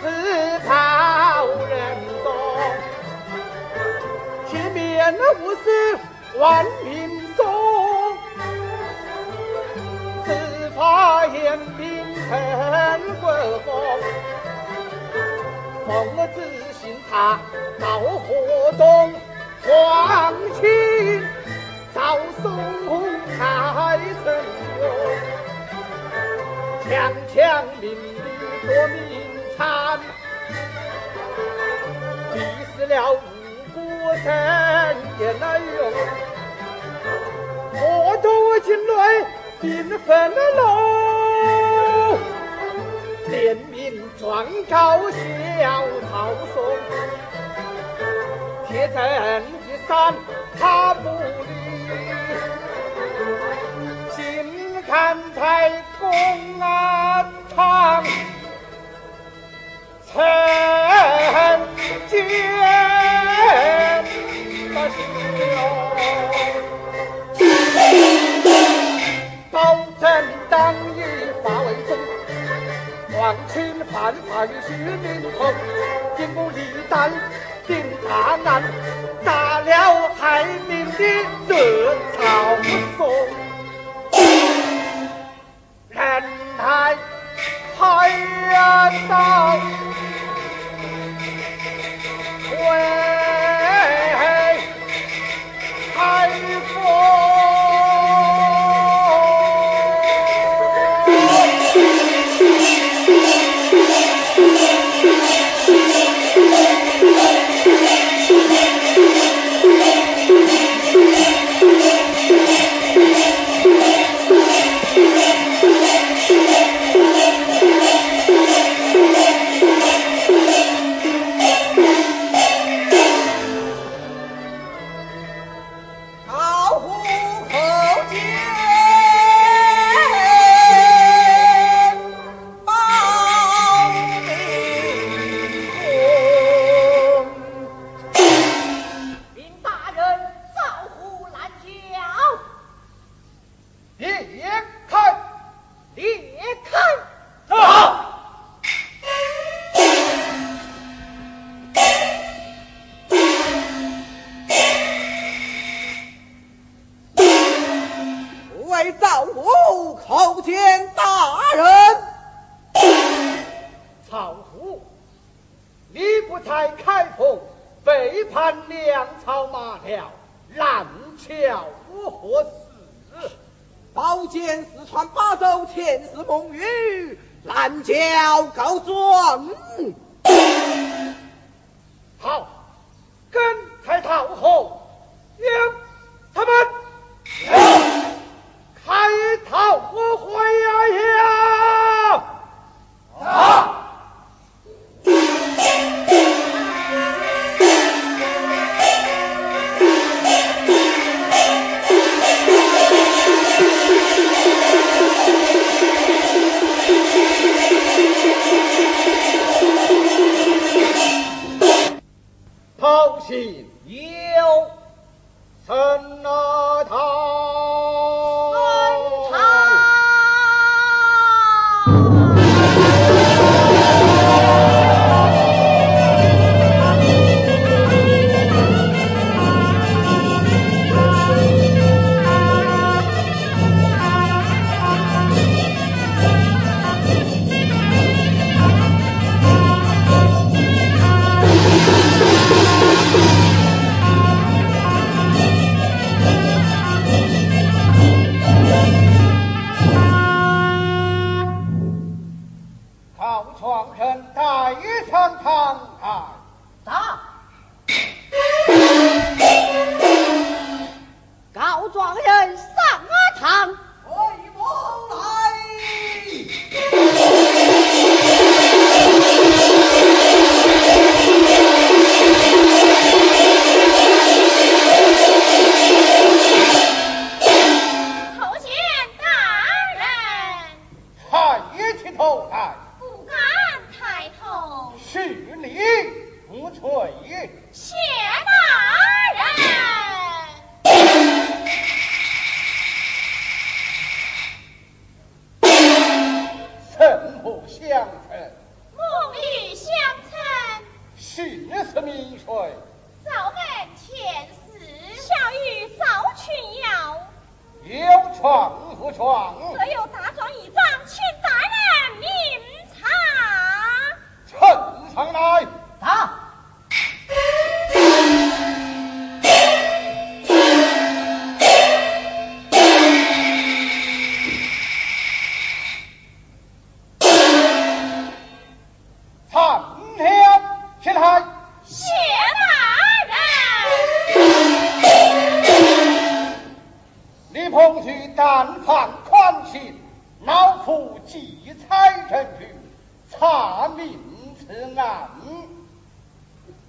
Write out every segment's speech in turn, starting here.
此讨人懂。前面无事万民众，此法严兵陈国风。奉子信他到河东，黄旗早送开城哟，强强邻里多民残，逼死了无辜生也难用，河东境内兵分喽。联名状告小曹嵩，铁证一山他不理，请看太王清犯法与虚名同，进步立胆定大案，打了害民的这曹嵩。为赵武叩见大人。曹虎，你不才开封，背叛粮草马条，拦桥何事？宝剑四川巴州，前世梦语，拦轿告状。赵门前世小雨造群谣有床无床则有大壮一张请大人明察臣上来。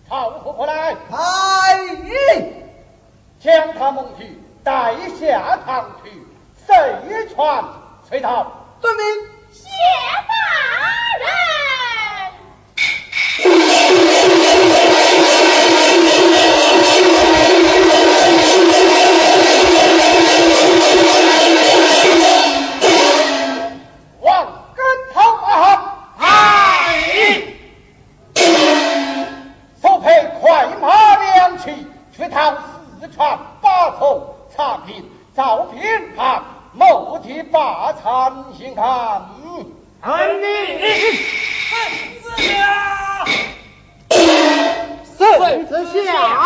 曹婆婆来，来，将他蒙去带下堂去，谁传崔逃？遵命，谢大人。安心看，安你孙下，孙下。